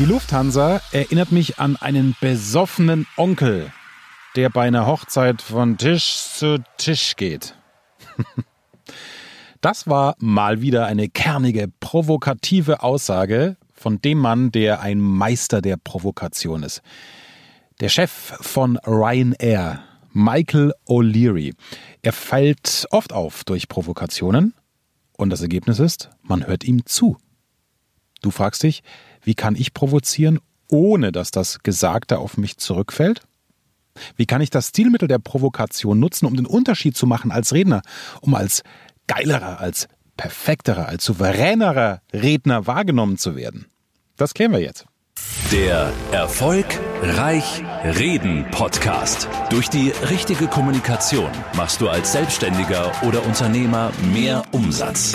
Die Lufthansa erinnert mich an einen besoffenen Onkel, der bei einer Hochzeit von Tisch zu Tisch geht. Das war mal wieder eine kernige, provokative Aussage von dem Mann, der ein Meister der Provokation ist. Der Chef von Ryanair, Michael O'Leary. Er fällt oft auf durch Provokationen und das Ergebnis ist, man hört ihm zu. Du fragst dich, wie kann ich provozieren, ohne dass das Gesagte auf mich zurückfällt? Wie kann ich das Stilmittel der Provokation nutzen, um den Unterschied zu machen als Redner, um als geilerer, als perfekterer, als souveränerer Redner wahrgenommen zu werden? Das klären wir jetzt. Der Erfolg Reich Reden Podcast. Durch die richtige Kommunikation machst du als Selbstständiger oder Unternehmer mehr Umsatz.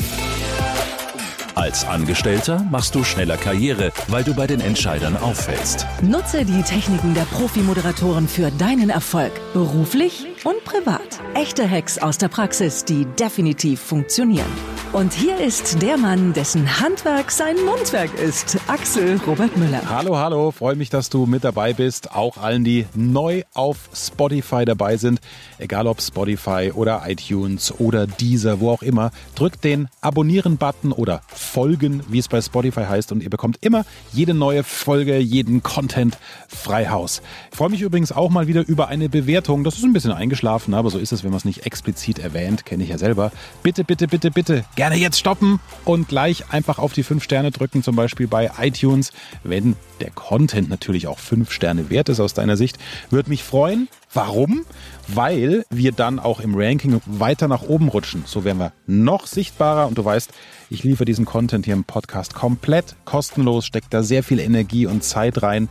Als Angestellter machst du schneller Karriere, weil du bei den Entscheidern auffällst. Nutze die Techniken der Profi-Moderatoren für deinen Erfolg, beruflich und privat. Echte Hacks aus der Praxis, die definitiv funktionieren. Und hier ist der Mann, dessen Handwerk sein Mundwerk ist, Axel Robert Müller. Hallo, hallo, freue mich, dass du mit dabei bist. Auch allen, die neu auf Spotify dabei sind, egal ob Spotify oder iTunes oder Deezer, wo auch immer, drückt den Abonnieren-Button oder Folgen, wie es bei Spotify heißt, und ihr bekommt immer jede neue Folge, jeden Content frei Haus. Ich freue mich übrigens auch mal wieder über eine Bewertung. Das ist ein bisschen eingeschlafen, aber so ist es, wenn man es nicht explizit erwähnt, kenne ich ja selber. Bitte, bitte, bitte, bitte gerne jetzt stoppen und gleich einfach auf die 5 Sterne drücken, zum Beispiel bei iTunes, wenn der Content natürlich auch 5 Sterne wert ist aus deiner Sicht. Würde mich freuen. Warum? Weil wir dann auch im Ranking weiter nach oben rutschen. So werden wir noch sichtbarer und du weißt, ich liefere diesen Content hier im Podcast komplett kostenlos, steckt da sehr viel Energie und Zeit rein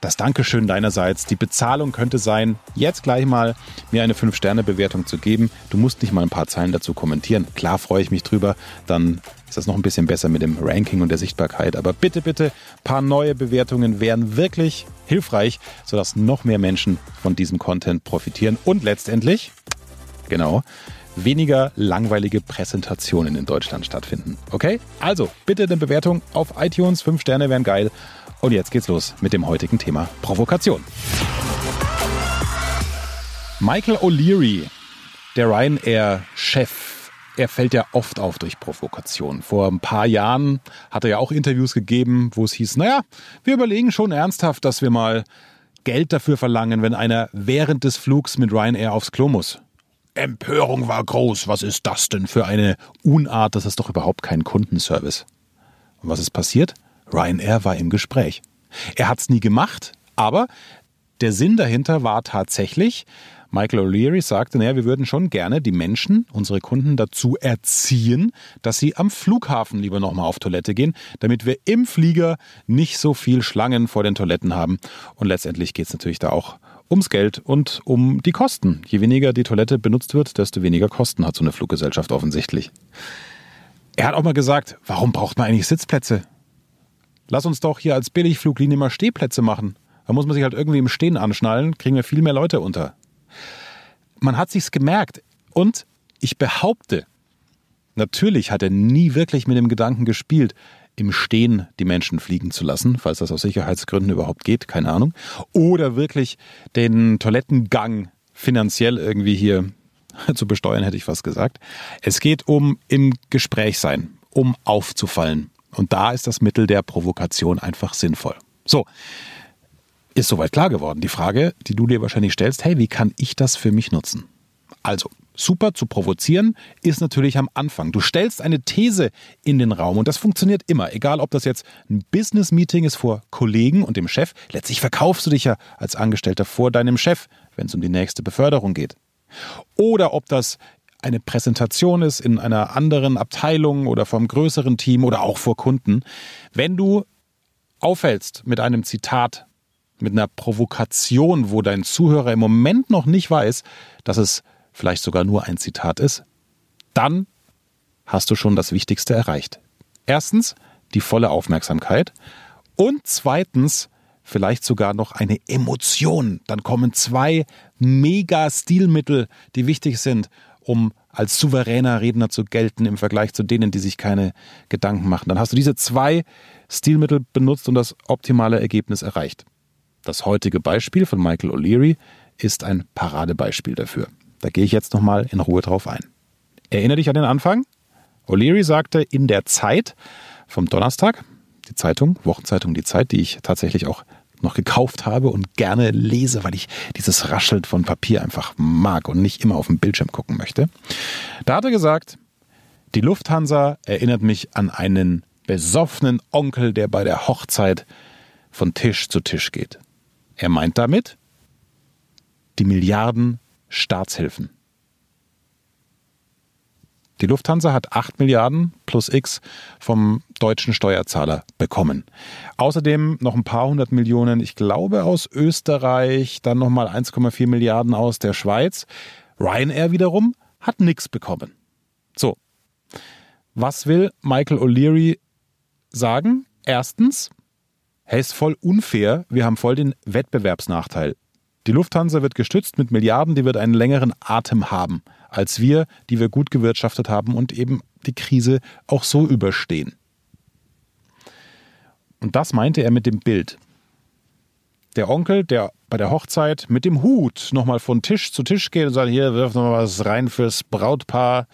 das Dankeschön deinerseits. Die Bezahlung könnte sein, jetzt gleich mal mir eine 5-Sterne-Bewertung zu geben. Du musst nicht mal ein paar Zeilen dazu kommentieren. Klar freue ich mich drüber. Dann ist das noch ein bisschen besser mit dem Ranking und der Sichtbarkeit. Aber bitte, bitte, ein paar neue Bewertungen wären wirklich hilfreich, sodass noch mehr Menschen von diesem Content profitieren und letztendlich, genau, weniger langweilige Präsentationen in Deutschland stattfinden. Okay? Also, bitte eine Bewertung auf iTunes. 5 Sterne wären geil. Und jetzt geht's los mit dem heutigen Thema Provokation. Michael O'Leary, der Ryanair-Chef, er fällt ja oft auf durch Provokation. Vor ein paar Jahren hat er ja auch Interviews gegeben, wo es hieß, naja, wir überlegen schon ernsthaft, dass wir mal Geld dafür verlangen, wenn einer während des Flugs mit Ryanair aufs Klo muss. Empörung war groß. Was ist das denn für eine Unart? Das ist doch überhaupt kein Kundenservice. Und was ist passiert? Ryanair war im Gespräch. Er hat es nie gemacht, aber der Sinn dahinter war tatsächlich, Michael O'Leary sagte, naja, wir würden schon gerne die Menschen, unsere Kunden dazu erziehen, dass sie am Flughafen lieber nochmal auf Toilette gehen, damit wir im Flieger nicht so viel Schlangen vor den Toiletten haben. Und letztendlich geht es natürlich da auch ums Geld und um die Kosten. Je weniger die Toilette benutzt wird, desto weniger Kosten hat so eine Fluggesellschaft offensichtlich. Er hat auch mal gesagt, warum braucht man eigentlich Sitzplätze? Lass uns doch hier als Billigfluglinie mal Stehplätze machen. Da muss man sich halt irgendwie im Stehen anschnallen, kriegen wir viel mehr Leute unter. Man hat sich's gemerkt. Und ich behaupte, natürlich hat er nie wirklich mit dem Gedanken gespielt, im Stehen die Menschen fliegen zu lassen, falls das aus Sicherheitsgründen überhaupt geht, keine Ahnung. Oder wirklich den Toilettengang finanziell irgendwie hier zu besteuern, hätte ich fast gesagt. Es geht um im Gespräch sein, um aufzufallen, und da ist das Mittel der Provokation einfach sinnvoll. So, ist soweit klar geworden. Die Frage, die du dir wahrscheinlich stellst, hey, wie kann ich das für mich nutzen? Also, super zu provozieren ist natürlich am Anfang. Du stellst eine These in den Raum und das funktioniert immer, egal ob das jetzt ein Business-Meeting ist vor Kollegen und dem Chef. Letztlich verkaufst du dich ja als Angestellter vor deinem Chef, wenn es um die nächste Beförderung geht. Oder ob das eine Präsentation ist in einer anderen Abteilung oder vom größeren Team oder auch vor Kunden, wenn du auffällst mit einem Zitat, mit einer Provokation, wo dein Zuhörer im Moment noch nicht weiß, dass es vielleicht sogar nur ein Zitat ist, dann hast du schon das Wichtigste erreicht. Erstens die volle Aufmerksamkeit und zweitens vielleicht sogar noch eine Emotion. Dann kommen zwei Mega-Stilmittel, die wichtig sind um als souveräner Redner zu gelten im Vergleich zu denen, die sich keine Gedanken machen. Dann hast du diese zwei Stilmittel benutzt und das optimale Ergebnis erreicht. Das heutige Beispiel von Michael O'Leary ist ein Paradebeispiel dafür. Da gehe ich jetzt nochmal in Ruhe drauf ein. Erinnere dich an den Anfang? O'Leary sagte in der Zeit vom Donnerstag, die Zeitung, Wochenzeitung Die Zeit, die ich tatsächlich auch noch gekauft habe und gerne lese, weil ich dieses Raschelt von Papier einfach mag und nicht immer auf dem Bildschirm gucken möchte. Da hat er gesagt, die Lufthansa erinnert mich an einen besoffenen Onkel, der bei der Hochzeit von Tisch zu Tisch geht. Er meint damit die Milliarden Staatshilfen. Die Lufthansa hat 8 Milliarden plus X vom deutschen Steuerzahler bekommen. Außerdem noch ein paar hundert Millionen, ich glaube, aus Österreich, dann nochmal 1,4 Milliarden aus der Schweiz. Ryanair wiederum hat nichts bekommen. So. Was will Michael O'Leary sagen? Erstens, hey, ist voll unfair, wir haben voll den Wettbewerbsnachteil. Die Lufthansa wird gestützt mit Milliarden, die wird einen längeren Atem haben als wir, die wir gut gewirtschaftet haben und eben die Krise auch so überstehen. Und das meinte er mit dem Bild. Der Onkel, der bei der Hochzeit mit dem Hut nochmal von Tisch zu Tisch geht und sagt, hier wirf nochmal was rein fürs Brautpaar,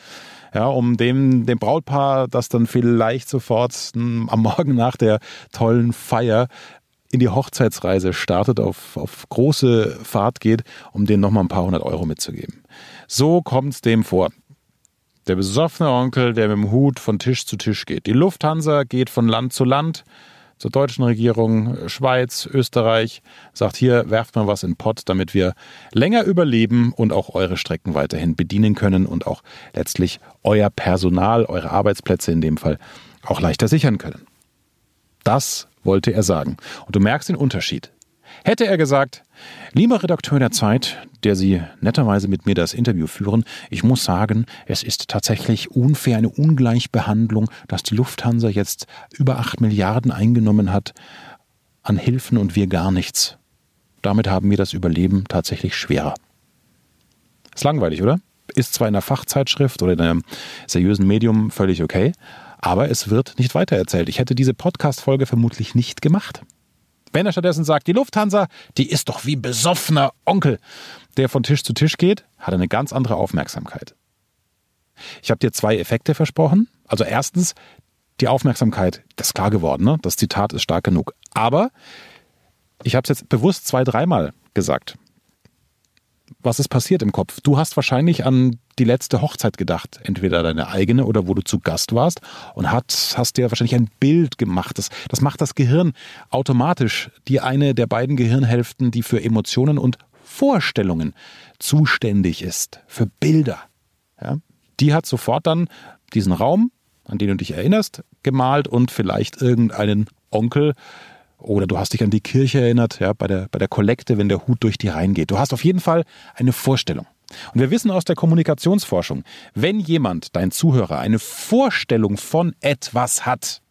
ja, um dem, dem Brautpaar, das dann vielleicht sofort am Morgen nach der tollen Feier in die Hochzeitsreise startet, auf, auf große Fahrt geht, um denen nochmal ein paar hundert Euro mitzugeben. So kommt es dem vor. Der besoffene Onkel, der mit dem Hut von Tisch zu Tisch geht. Die Lufthansa geht von Land zu Land, zur deutschen Regierung, Schweiz, Österreich, sagt hier, werft mal was in Pott, damit wir länger überleben und auch eure Strecken weiterhin bedienen können und auch letztlich euer Personal, eure Arbeitsplätze in dem Fall auch leichter sichern können. Das wollte er sagen. Und du merkst den Unterschied. Hätte er gesagt, lieber Redakteur der Zeit, der Sie netterweise mit mir das Interview führen, ich muss sagen, es ist tatsächlich unfair, eine Ungleichbehandlung, dass die Lufthansa jetzt über 8 Milliarden eingenommen hat an Hilfen und wir gar nichts. Damit haben wir das Überleben tatsächlich schwerer. Ist langweilig, oder? Ist zwar in einer Fachzeitschrift oder in einem seriösen Medium völlig okay, aber es wird nicht weitererzählt. Ich hätte diese Podcast-Folge vermutlich nicht gemacht. Wenn er stattdessen sagt, die Lufthansa, die ist doch wie besoffener Onkel, der von Tisch zu Tisch geht, hat eine ganz andere Aufmerksamkeit. Ich habe dir zwei Effekte versprochen. Also erstens, die Aufmerksamkeit, das ist klar geworden, ne? das Zitat ist stark genug. Aber ich habe es jetzt bewusst zwei, dreimal gesagt was ist passiert im Kopf? Du hast wahrscheinlich an die letzte Hochzeit gedacht, entweder deine eigene oder wo du zu Gast warst und hat, hast dir wahrscheinlich ein Bild gemacht. Das, das macht das Gehirn automatisch die eine der beiden Gehirnhälften, die für Emotionen und Vorstellungen zuständig ist, für Bilder. Ja? Die hat sofort dann diesen Raum, an den du dich erinnerst, gemalt und vielleicht irgendeinen Onkel, oder du hast dich an die Kirche erinnert, ja, bei der, bei der Kollekte, wenn der Hut durch die Reihen geht. Du hast auf jeden Fall eine Vorstellung. Und wir wissen aus der Kommunikationsforschung, wenn jemand, dein Zuhörer, eine Vorstellung von etwas hat,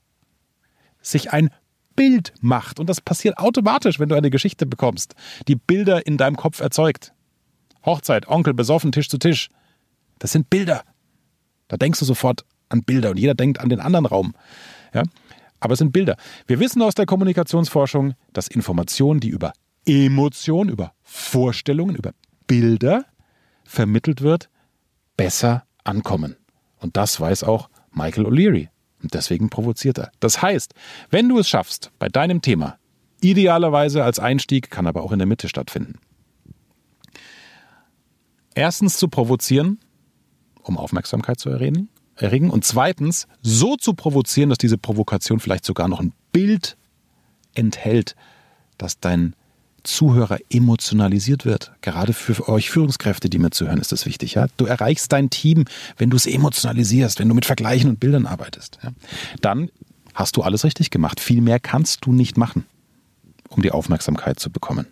sich ein Bild macht, und das passiert automatisch, wenn du eine Geschichte bekommst, die Bilder in deinem Kopf erzeugt. Hochzeit, Onkel besoffen, Tisch zu Tisch. Das sind Bilder. Da denkst du sofort an Bilder und jeder denkt an den anderen Raum. Ja? Aber es sind Bilder. Wir wissen aus der Kommunikationsforschung, dass Informationen, die über Emotionen, über Vorstellungen, über Bilder vermittelt wird, besser ankommen. Und das weiß auch Michael O'Leary. Und deswegen provoziert er. Das heißt, wenn du es schaffst, bei deinem Thema, idealerweise als Einstieg, kann aber auch in der Mitte stattfinden, erstens zu provozieren, um Aufmerksamkeit zu erregen, erregen und zweitens so zu provozieren, dass diese Provokation vielleicht sogar noch ein Bild enthält, dass dein Zuhörer emotionalisiert wird. Gerade für euch Führungskräfte, die mir zuhören, ist das wichtig. Ja? Du erreichst dein Team, wenn du es emotionalisierst, wenn du mit Vergleichen und Bildern arbeitest. Ja? Dann hast du alles richtig gemacht. Viel mehr kannst du nicht machen, um die Aufmerksamkeit zu bekommen.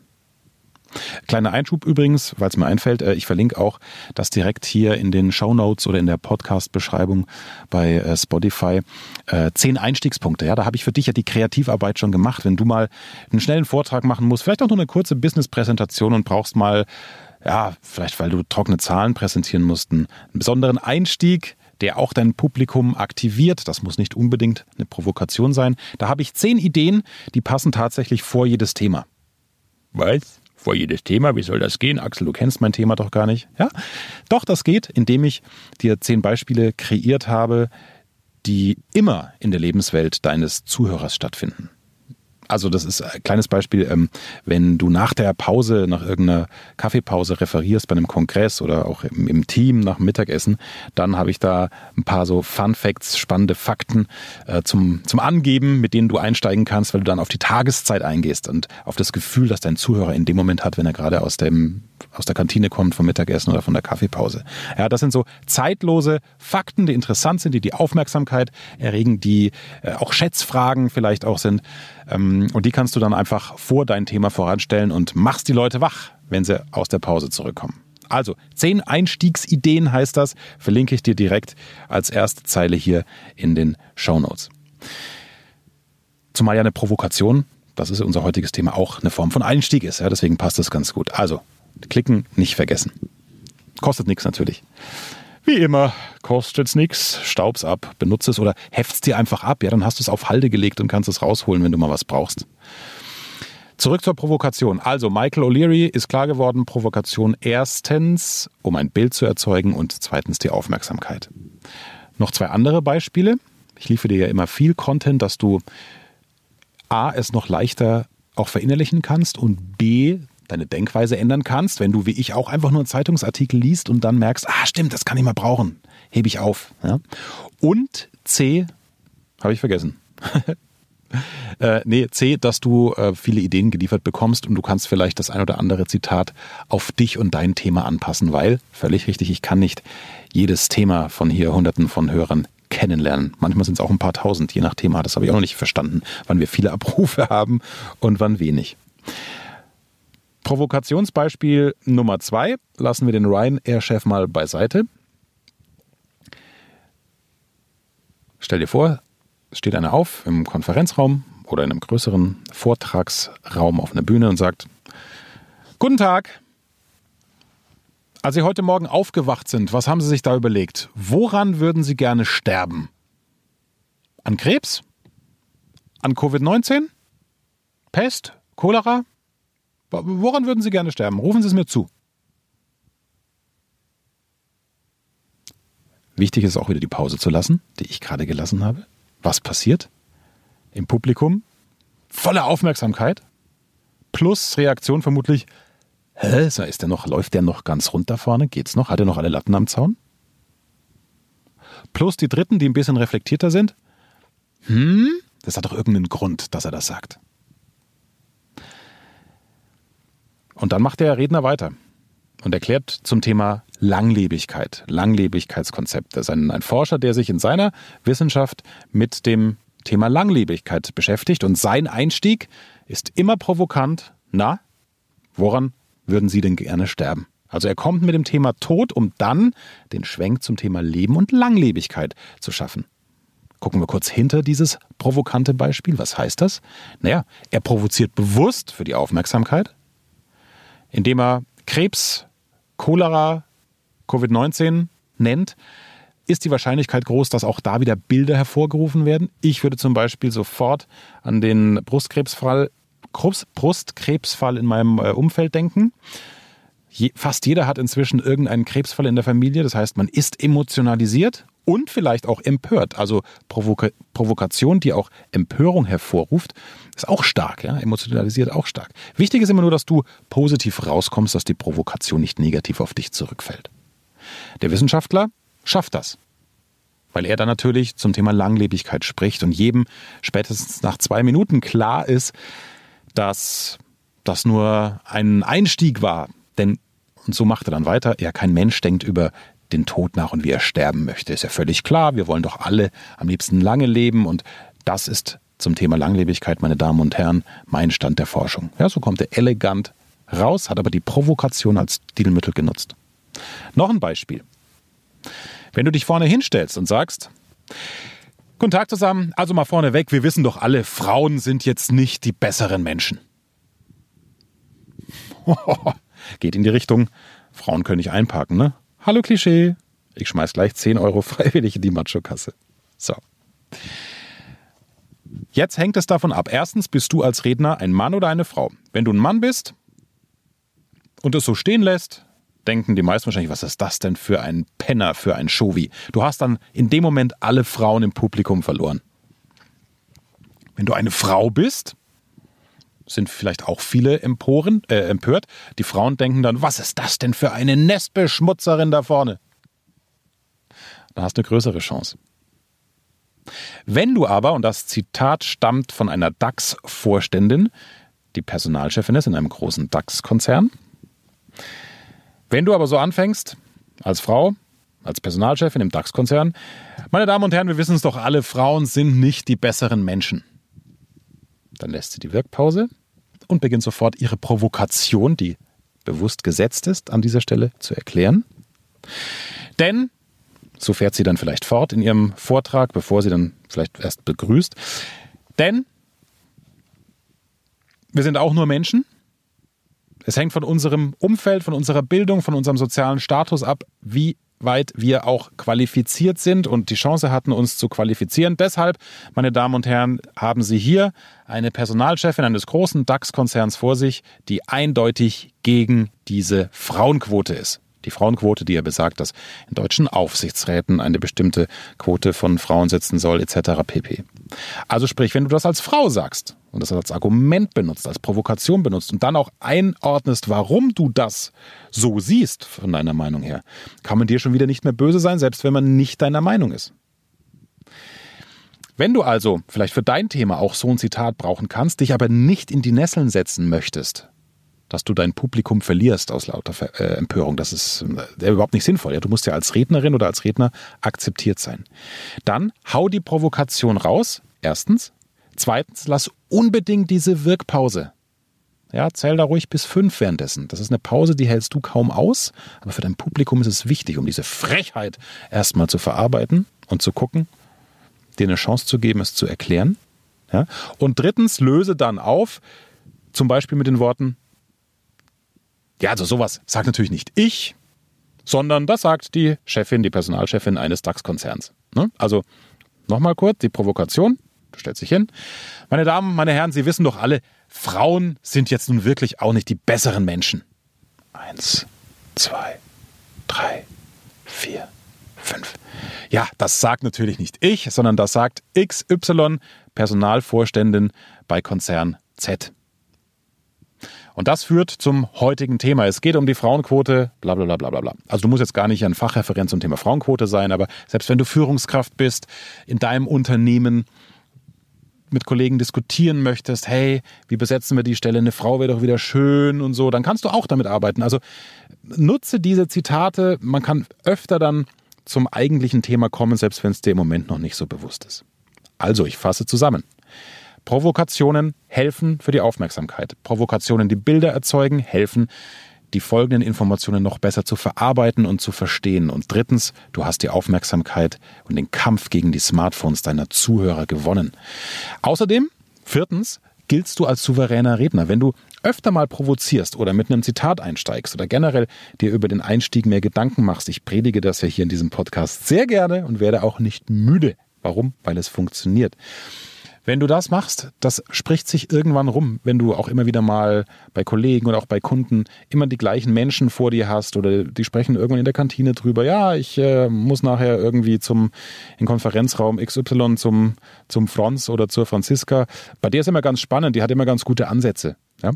Kleiner Einschub übrigens, weil es mir einfällt, äh, ich verlinke auch das direkt hier in den Show Notes oder in der Podcast-Beschreibung bei äh, Spotify. Äh, zehn Einstiegspunkte, ja, da habe ich für dich ja die Kreativarbeit schon gemacht. Wenn du mal einen schnellen Vortrag machen musst, vielleicht auch nur eine kurze Business-Präsentation und brauchst mal ja, vielleicht weil du trockene Zahlen präsentieren musst, einen besonderen Einstieg, der auch dein Publikum aktiviert. Das muss nicht unbedingt eine Provokation sein. Da habe ich zehn Ideen, die passen tatsächlich vor jedes Thema. Was? Vor jedes Thema? Wie soll das gehen? Axel, du kennst mein Thema doch gar nicht. Ja? Doch, das geht, indem ich dir zehn Beispiele kreiert habe, die immer in der Lebenswelt deines Zuhörers stattfinden. Also das ist ein kleines Beispiel, ähm, wenn du nach der Pause, nach irgendeiner Kaffeepause referierst bei einem Kongress oder auch im, Team nach dem Mittagessen, dann habe ich da ein paar so Fun Facts, spannende Fakten äh, zum, zum Angeben, mit denen du einsteigen kannst, weil du dann auf die Tageszeit eingehst und auf das Gefühl, das dein Zuhörer in dem Moment hat, wenn er gerade aus dem aus der Kantine kommt, vom Mittagessen oder von der Kaffeepause. Ja, das sind so zeitlose Fakten, die interessant sind, die die Aufmerksamkeit erregen, die äh, auch Schätzfragen vielleicht auch sind. Ähm, und die kannst du dann einfach vor dein Thema voranstellen und machst die Leute wach, wenn sie aus der Pause zurückkommen. Also, zehn Einstiegsideen heißt das, verlinke ich dir direkt als erste Zeile hier in den Show Notes. Zumal ja eine Provokation, das ist unser heutiges Thema, auch eine Form von Einstieg ist. Ja, deswegen passt das ganz gut. Also, Klicken nicht vergessen. Kostet nichts natürlich. Wie immer, kostet's nichts, staub's ab, benutze es oder heft's dir einfach ab. Ja, dann hast du es auf Halde gelegt und kannst es rausholen, wenn du mal was brauchst. Zurück zur Provokation. Also, Michael O'Leary ist klar geworden, Provokation erstens, um ein Bild zu erzeugen und zweitens die Aufmerksamkeit. Noch zwei andere Beispiele. Ich liefere dir ja immer viel Content, dass du A, es noch leichter auch verinnerlichen kannst und B, deine Denkweise ändern kannst, wenn du wie ich auch einfach nur einen Zeitungsartikel liest und dann merkst, ah stimmt, das kann ich mal brauchen, hebe ich auf. Ja? Und C, habe ich vergessen. äh, nee, C, dass du äh, viele Ideen geliefert bekommst und du kannst vielleicht das ein oder andere Zitat auf dich und dein Thema anpassen, weil, völlig richtig, ich kann nicht jedes Thema von hier hunderten von Hörern kennenlernen. Manchmal sind es auch ein paar tausend, je nach Thema. Das habe ich auch noch nicht verstanden, wann wir viele Abrufe haben und wann wenig. Provokationsbeispiel Nummer zwei. Lassen wir den Ryanair-Chef mal beiseite. Stell dir vor, es steht einer auf im Konferenzraum oder in einem größeren Vortragsraum auf einer Bühne und sagt, Guten Tag. Als Sie heute Morgen aufgewacht sind, was haben Sie sich da überlegt? Woran würden Sie gerne sterben? An Krebs? An Covid-19? Pest? Cholera? Woran würden Sie gerne sterben? Rufen Sie es mir zu. Wichtig ist auch wieder die Pause zu lassen, die ich gerade gelassen habe. Was passiert? Im Publikum volle Aufmerksamkeit plus Reaktion vermutlich. Hä, ist der noch, läuft der noch ganz runter vorne? Geht's noch? Hat er noch alle Latten am Zaun? Plus die Dritten, die ein bisschen reflektierter sind. Hm, das hat doch irgendeinen Grund, dass er das sagt. Und dann macht der Redner weiter und erklärt zum Thema Langlebigkeit, Langlebigkeitskonzepte. Das ist ein, ein Forscher, der sich in seiner Wissenschaft mit dem Thema Langlebigkeit beschäftigt und sein Einstieg ist immer provokant. Na, woran würden Sie denn gerne sterben? Also er kommt mit dem Thema Tod, um dann den Schwenk zum Thema Leben und Langlebigkeit zu schaffen. Gucken wir kurz hinter dieses provokante Beispiel. Was heißt das? Naja, er provoziert bewusst für die Aufmerksamkeit, indem er Krebs, Cholera, Covid-19 nennt, ist die Wahrscheinlichkeit groß, dass auch da wieder Bilder hervorgerufen werden. Ich würde zum Beispiel sofort an den Brustkrebsfall, Brustkrebsfall in meinem äh, Umfeld denken. Fast jeder hat inzwischen irgendeinen Krebsfall in der Familie. Das heißt, man ist emotionalisiert und vielleicht auch empört. Also Provoka Provokation, die auch Empörung hervorruft, ist auch stark, ja? emotionalisiert auch stark. Wichtig ist immer nur, dass du positiv rauskommst, dass die Provokation nicht negativ auf dich zurückfällt. Der Wissenschaftler schafft das, weil er dann natürlich zum Thema Langlebigkeit spricht und jedem spätestens nach zwei Minuten klar ist, dass das nur ein Einstieg war. Denn, und so macht er dann weiter, ja, kein Mensch denkt über den Tod nach und wie er sterben möchte. Ist ja völlig klar. Wir wollen doch alle am liebsten lange leben und das ist zum Thema Langlebigkeit, meine Damen und Herren, mein Stand der Forschung. Ja, so kommt er elegant raus, hat aber die Provokation als Stilmittel genutzt. Noch ein Beispiel. Wenn du dich vorne hinstellst und sagst, Guten Tag zusammen, also mal vorne weg, wir wissen doch alle, Frauen sind jetzt nicht die besseren Menschen. geht in die Richtung, Frauen können nicht einparken, ne? Hallo Klischee. Ich schmeiß gleich 10 Euro freiwillig in die Macho-Kasse. So. Jetzt hängt es davon ab. Erstens, bist du als Redner ein Mann oder eine Frau? Wenn du ein Mann bist und es so stehen lässt, denken die meisten wahrscheinlich, was ist das denn für ein Penner, für ein Showi? Du hast dann in dem Moment alle Frauen im Publikum verloren. Wenn du eine Frau bist, sind vielleicht auch viele Emporen, äh, empört. Die Frauen denken dann, was ist das denn für eine Nestbeschmutzerin da vorne? Dann hast du eine größere Chance. Wenn du aber, und das Zitat stammt von einer DAX-Vorständin, die Personalchefin ist in einem großen DAX-Konzern, wenn du aber so anfängst, als Frau, als Personalchefin im DAX-Konzern, meine Damen und Herren, wir wissen es doch alle, Frauen sind nicht die besseren Menschen. Dann lässt sie die Wirkpause und beginnt sofort ihre Provokation, die bewusst gesetzt ist, an dieser Stelle zu erklären. Denn so fährt sie dann vielleicht fort in ihrem Vortrag, bevor sie dann vielleicht erst begrüßt. Denn wir sind auch nur Menschen. Es hängt von unserem Umfeld, von unserer Bildung, von unserem sozialen Status ab, wie weit wir auch qualifiziert sind und die Chance hatten, uns zu qualifizieren. Deshalb, meine Damen und Herren, haben Sie hier eine Personalchefin eines großen DAX-Konzerns vor sich, die eindeutig gegen diese Frauenquote ist die Frauenquote, die ja besagt, dass in deutschen Aufsichtsräten eine bestimmte Quote von Frauen sitzen soll, etc. pp. Also sprich, wenn du das als Frau sagst und das als Argument benutzt, als Provokation benutzt und dann auch einordnest, warum du das so siehst, von deiner Meinung her, kann man dir schon wieder nicht mehr böse sein, selbst wenn man nicht deiner Meinung ist. Wenn du also vielleicht für dein Thema auch so ein Zitat brauchen kannst, dich aber nicht in die Nesseln setzen möchtest, dass du dein Publikum verlierst aus lauter äh, Empörung. Das ist äh, überhaupt nicht sinnvoll. Ja? Du musst ja als Rednerin oder als Redner akzeptiert sein. Dann hau die Provokation raus. Erstens. Zweitens, lass unbedingt diese Wirkpause. Ja, zähl da ruhig bis fünf währenddessen. Das ist eine Pause, die hältst du kaum aus, aber für dein Publikum ist es wichtig, um diese Frechheit erstmal zu verarbeiten und zu gucken, dir eine Chance zu geben, es zu erklären. Ja? Und drittens, löse dann auf, zum Beispiel mit den Worten, ja, also sowas sagt natürlich nicht ich, sondern das sagt die Chefin, die Personalchefin eines DAX-Konzerns. Ne? Also nochmal kurz die Provokation. Du stellst dich hin. Meine Damen, meine Herren, Sie wissen doch alle, Frauen sind jetzt nun wirklich auch nicht die besseren Menschen. Eins, zwei, drei, vier, fünf. Ja, das sagt natürlich nicht ich, sondern das sagt XY, Personalvorständin bei Konzern Z. Und das führt zum heutigen Thema. Es geht um die Frauenquote, bla bla bla bla bla. Also du musst jetzt gar nicht ein Fachreferent zum Thema Frauenquote sein, aber selbst wenn du Führungskraft bist in deinem Unternehmen, mit Kollegen diskutieren möchtest, hey, wie besetzen wir die Stelle, eine Frau wäre doch wieder schön und so, dann kannst du auch damit arbeiten. Also nutze diese Zitate, man kann öfter dann zum eigentlichen Thema kommen, selbst wenn es dir im Moment noch nicht so bewusst ist. Also, ich fasse zusammen. Provokationen helfen für die Aufmerksamkeit. Provokationen, die Bilder erzeugen, helfen, die folgenden Informationen noch besser zu verarbeiten und zu verstehen. Und drittens, du hast die Aufmerksamkeit und den Kampf gegen die Smartphones deiner Zuhörer gewonnen. Außerdem, viertens, giltst du als souveräner Redner. Wenn du öfter mal provozierst oder mit einem Zitat einsteigst oder generell dir über den Einstieg mehr Gedanken machst, ich predige das ja hier in diesem Podcast sehr gerne und werde auch nicht müde. Warum? Weil es funktioniert. Wenn du das machst, das spricht sich irgendwann rum, wenn du auch immer wieder mal bei Kollegen oder auch bei Kunden immer die gleichen Menschen vor dir hast oder die sprechen irgendwann in der Kantine drüber, ja, ich äh, muss nachher irgendwie zum in Konferenzraum XY zum zum Franz oder zur Franziska. Bei der ist immer ganz spannend, die hat immer ganz gute Ansätze, ja?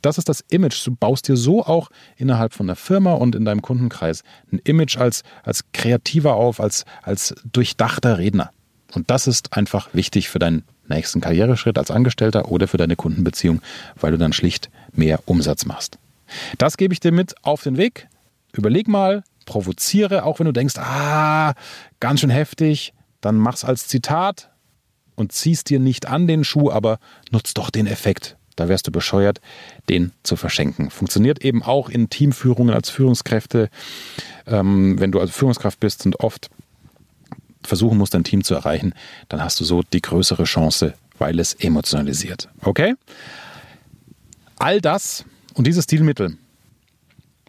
Das ist das Image. Du baust dir so auch innerhalb von der Firma und in deinem Kundenkreis ein Image als, als kreativer auf, als, als durchdachter Redner. Und das ist einfach wichtig für dein nächsten Karriereschritt als Angestellter oder für deine Kundenbeziehung, weil du dann schlicht mehr Umsatz machst. Das gebe ich dir mit auf den Weg. Überleg mal, provoziere, auch wenn du denkst, ah, ganz schön heftig, dann mach's als Zitat und ziehst dir nicht an den Schuh, aber nutz doch den Effekt. Da wärst du bescheuert, den zu verschenken. Funktioniert eben auch in Teamführungen als Führungskräfte, ähm, wenn du als Führungskraft bist und oft versuchen musst, dein Team zu erreichen, dann hast du so die größere Chance, weil es emotionalisiert. Okay? All das und diese Stilmittel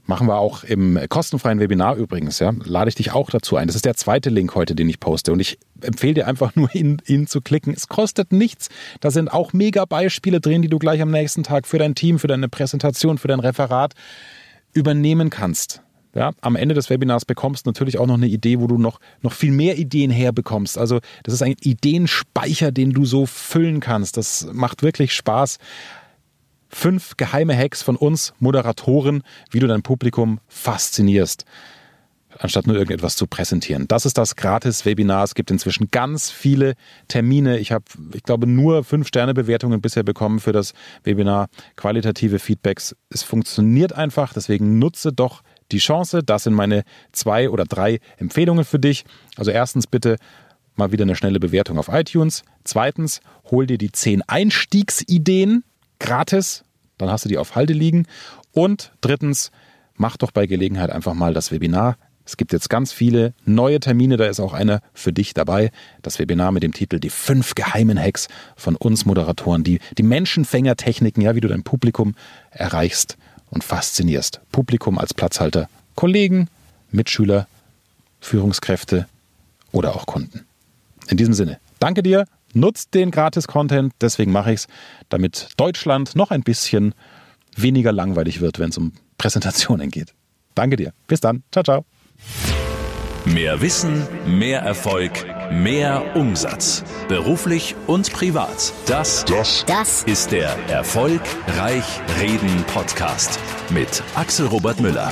Machen wir auch im kostenfreien Webinar übrigens, ja. Lade ich dich auch dazu ein. Das ist der zweite Link heute, den ich poste. Und ich empfehle dir einfach nur, ihn, ihn zu klicken. Es kostet nichts. Da sind auch mega Beispiele drin, die du gleich am nächsten Tag für dein Team, für deine Präsentation, für dein Referat übernehmen kannst. Ja, am Ende des Webinars bekommst du natürlich auch noch eine Idee, wo du noch, noch viel mehr Ideen herbekommst. Also das ist ein Ideenspeicher, den du so füllen kannst. Das macht wirklich Spaß fünf geheime Hacks von uns Moderatoren, wie du dein Publikum faszinierst, anstatt nur irgendetwas zu präsentieren. Das ist das Gratis-Webinar. Es gibt inzwischen ganz viele Termine. Ich habe, ich glaube, nur fünf Sterne-Bewertungen bisher bekommen für das Webinar. Qualitative Feedbacks. Es funktioniert einfach. Deswegen nutze doch die Chance. Das sind meine zwei oder drei Empfehlungen für dich. Also erstens bitte mal wieder eine schnelle Bewertung auf iTunes. Zweitens, hol dir die zehn Einstiegsideen gratis, dann hast du die auf Halde liegen. Und drittens, mach doch bei Gelegenheit einfach mal das Webinar. Es gibt jetzt ganz viele neue Termine, da ist auch einer für dich dabei. Das Webinar mit dem Titel Die fünf geheimen Hacks von uns Moderatoren, die, die Menschenfängertechniken, ja, wie du dein Publikum erreichst und faszinierst. Publikum als Platzhalter, Kollegen, Mitschüler, Führungskräfte oder auch Kunden. In diesem Sinne, danke dir nutzt den Gratis-Content, deswegen mache ich es, damit Deutschland noch ein bisschen weniger langweilig wird, wenn es um Präsentationen geht. Danke dir. Bis dann. Ciao, ciao. Mehr Wissen, mehr Erfolg, mehr Umsatz. Beruflich und privat. Das, das, das ist der Erfolgreich Reden Podcast mit Axel Robert Müller.